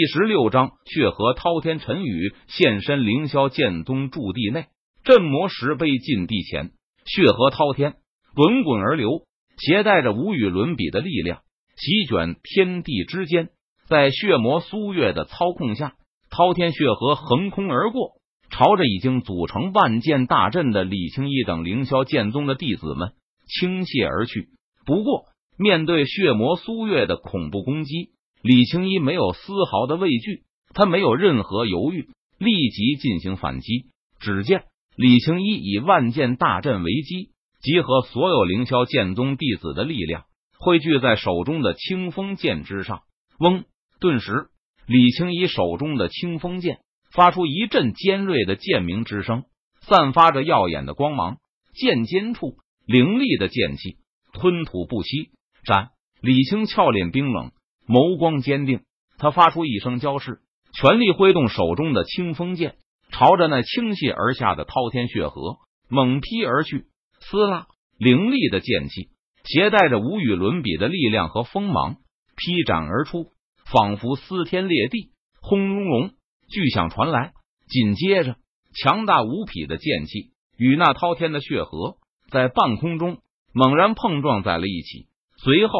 第十六章，血河滔天，陈宇现身凌霄剑宗驻地内，镇魔石碑禁地前，血河滔天，滚滚而流，携带着无与伦比的力量，席卷天地之间。在血魔苏月的操控下，滔天血河横空而过，朝着已经组成万剑大阵的李青衣等凌霄剑宗的弟子们倾泻而去。不过，面对血魔苏月的恐怖攻击，李青衣没有丝毫的畏惧，他没有任何犹豫，立即进行反击。只见李青衣以万剑大阵为基，集合所有凌霄剑宗弟子的力量，汇聚在手中的清风剑之上。嗡！顿时，李青衣手中的清风剑发出一阵尖锐的剑鸣之声，散发着耀眼的光芒。剑尖处凌厉的剑气吞吐不息。斩！李青俏脸冰冷。眸光坚定，他发出一声娇斥，全力挥动手中的清风剑，朝着那倾泻而下的滔天血河猛劈而去。撕拉，凌厉的剑气携带着无与伦比的力量和锋芒劈斩而出，仿佛撕天裂地。轰隆隆，巨响传来，紧接着，强大无匹的剑气与那滔天的血河在半空中猛然碰撞在了一起，随后。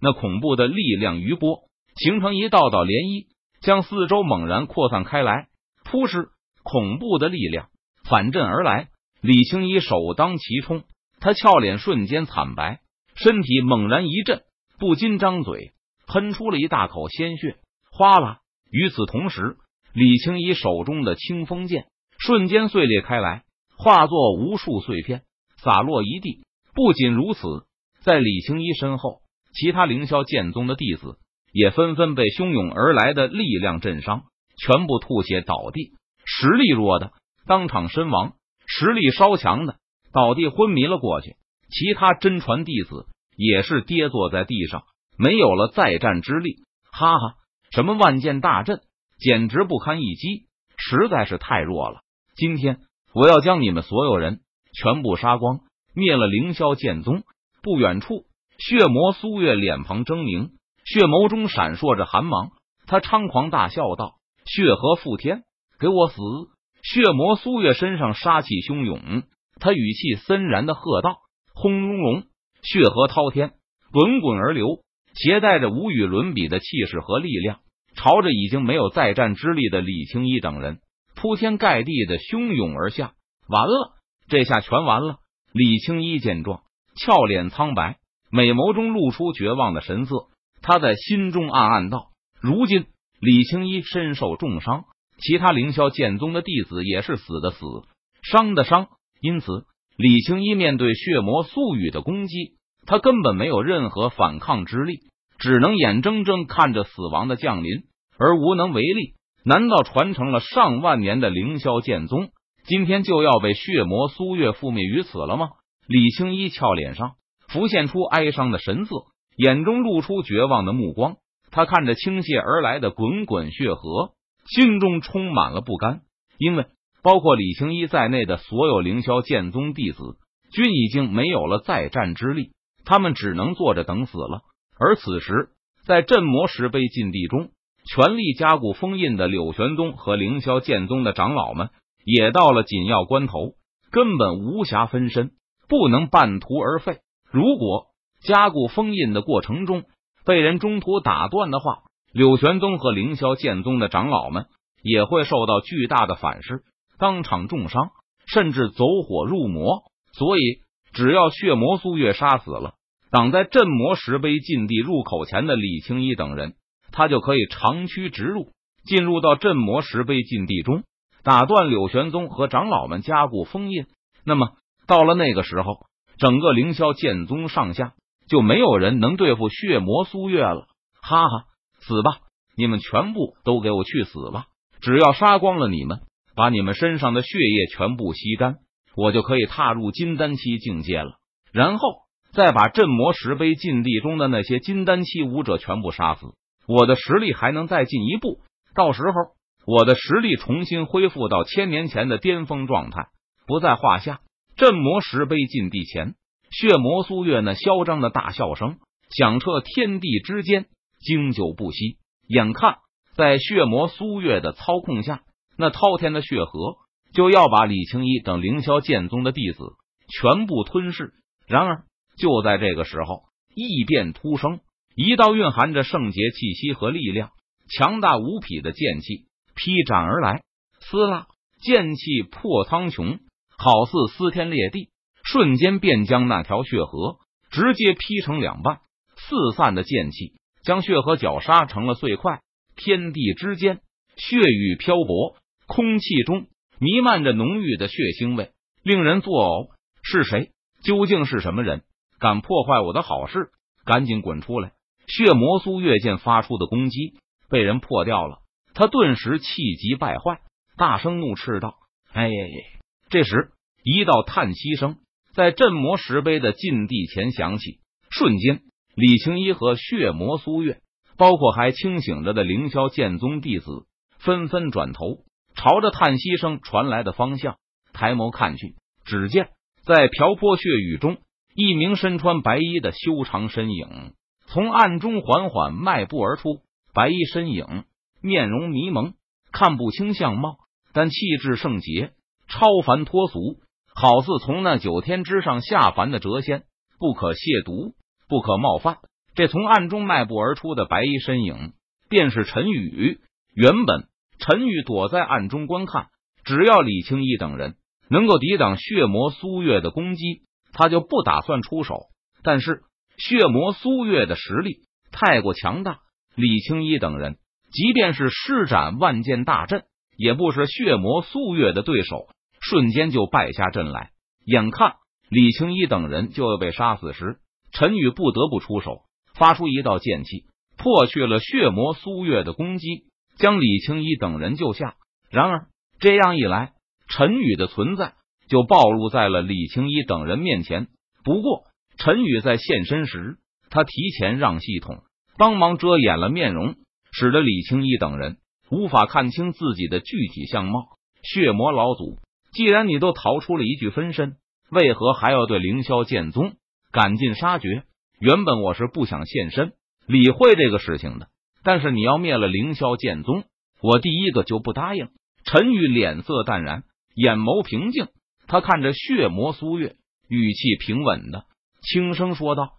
那恐怖的力量余波形成一道道涟漪，将四周猛然扩散开来。扑哧！恐怖的力量反震而来，李青衣首当其冲，他俏脸瞬间惨白，身体猛然一震，不禁张嘴喷出了一大口鲜血。哗啦！与此同时，李青衣手中的清风剑瞬间碎裂开来，化作无数碎片，洒落一地。不仅如此，在李青衣身后。其他凌霄剑宗的弟子也纷纷被汹涌而来的力量震伤，全部吐血倒地。实力弱的当场身亡，实力稍强的倒地昏迷了过去。其他真传弟子也是跌坐在地上，没有了再战之力。哈哈，什么万剑大阵，简直不堪一击，实在是太弱了。今天我要将你们所有人全部杀光，灭了凌霄剑宗。不远处。血魔苏月脸庞狰狞，血眸中闪烁着寒芒。他猖狂大笑道：“血河覆天，给我死！”血魔苏月身上杀气汹涌，他语气森然的喝道：“轰隆隆！”血河滔天，滚滚而流，携带着无与伦比的气势和力量，朝着已经没有再战之力的李青衣等人铺天盖地的汹涌而下。完了，这下全完了！李青衣见状，俏脸苍白。美眸中露出绝望的神色，他在心中暗暗道：“如今李青衣身受重伤，其他凌霄剑宗的弟子也是死的死，伤的伤。因此，李青衣面对血魔素雨的攻击，他根本没有任何反抗之力，只能眼睁睁看着死亡的降临而无能为力。难道传承了上万年的凌霄剑宗，今天就要被血魔苏月覆灭于此了吗？”李青衣俏脸上。浮现出哀伤的神色，眼中露出绝望的目光。他看着倾泻而来的滚滚血河，心中充满了不甘。因为包括李青衣在内的所有凌霄剑宗弟子，均已经没有了再战之力，他们只能坐着等死了。而此时，在镇魔石碑禁地中，全力加固封印的柳玄宗和凌霄剑宗的长老们，也到了紧要关头，根本无暇分身，不能半途而废。如果加固封印的过程中被人中途打断的话，柳玄宗和凌霄剑宗的长老们也会受到巨大的反噬，当场重伤，甚至走火入魔。所以，只要血魔苏月杀死了挡在镇魔石碑禁地入口前的李青衣等人，他就可以长驱直入，进入到镇魔石碑禁地中，打断柳玄宗和长老们加固封印。那么，到了那个时候。整个凌霄剑宗上下就没有人能对付血魔苏月了！哈哈，死吧！你们全部都给我去死吧！只要杀光了你们，把你们身上的血液全部吸干，我就可以踏入金丹期境界了。然后再把镇魔石碑禁地中的那些金丹期武者全部杀死，我的实力还能再进一步。到时候，我的实力重新恢复到千年前的巅峰状态，不在话下。镇魔石碑禁地前，血魔苏月那嚣张的大笑声响彻天地之间，经久不息。眼看在血魔苏月的操控下，那滔天的血河就要把李青衣等凌霄剑宗的弟子全部吞噬。然而，就在这个时候，异变突生，一道蕴含着圣洁气息和力量、强大无匹的剑气劈斩而来，撕拉剑气破苍穹，好似撕天裂地，瞬间便将那条血河直接劈成两半。四散的剑气将血河绞杀成了碎块，天地之间血雨漂泊，空气中弥漫着浓郁的血腥味，令人作呕。是谁？究竟是什么人？敢破坏我的好事？赶紧滚出来！血魔苏月剑发出的攻击被人破掉了，他顿时气急败坏，大声怒斥道：“哎！”这时，一道叹息声在镇魔石碑的禁地前响起，瞬间，李青衣和血魔苏月，包括还清醒着的凌霄剑宗弟子，纷纷转头朝着叹息声传来的方向抬眸看去，只见在瓢泼血雨中。一名身穿白衣的修长身影从暗中缓缓迈步而出，白衣身影面容迷蒙，看不清相貌，但气质圣洁，超凡脱俗，好似从那九天之上下凡的谪仙，不可亵渎，不可冒犯。这从暗中迈步而出的白衣身影，便是陈宇。原本陈宇躲在暗中观看，只要李青衣等人能够抵挡血魔苏月的攻击。他就不打算出手，但是血魔苏月的实力太过强大，李青衣等人即便是施展万剑大阵，也不是血魔苏月的对手，瞬间就败下阵来。眼看李青衣等人就要被杀死时，陈宇不得不出手，发出一道剑气，破去了血魔苏月的攻击，将李青衣等人救下。然而这样一来，陈宇的存在。就暴露在了李青衣等人面前。不过，陈宇在现身时，他提前让系统帮忙遮掩了面容，使得李青衣等人无法看清自己的具体相貌。血魔老祖，既然你都逃出了一具分身，为何还要对凌霄剑宗赶尽杀绝？原本我是不想现身理会这个事情的，但是你要灭了凌霄剑宗，我第一个就不答应。陈宇脸色淡然，眼眸平静。他看着血魔苏月，语气平稳的轻声说道：“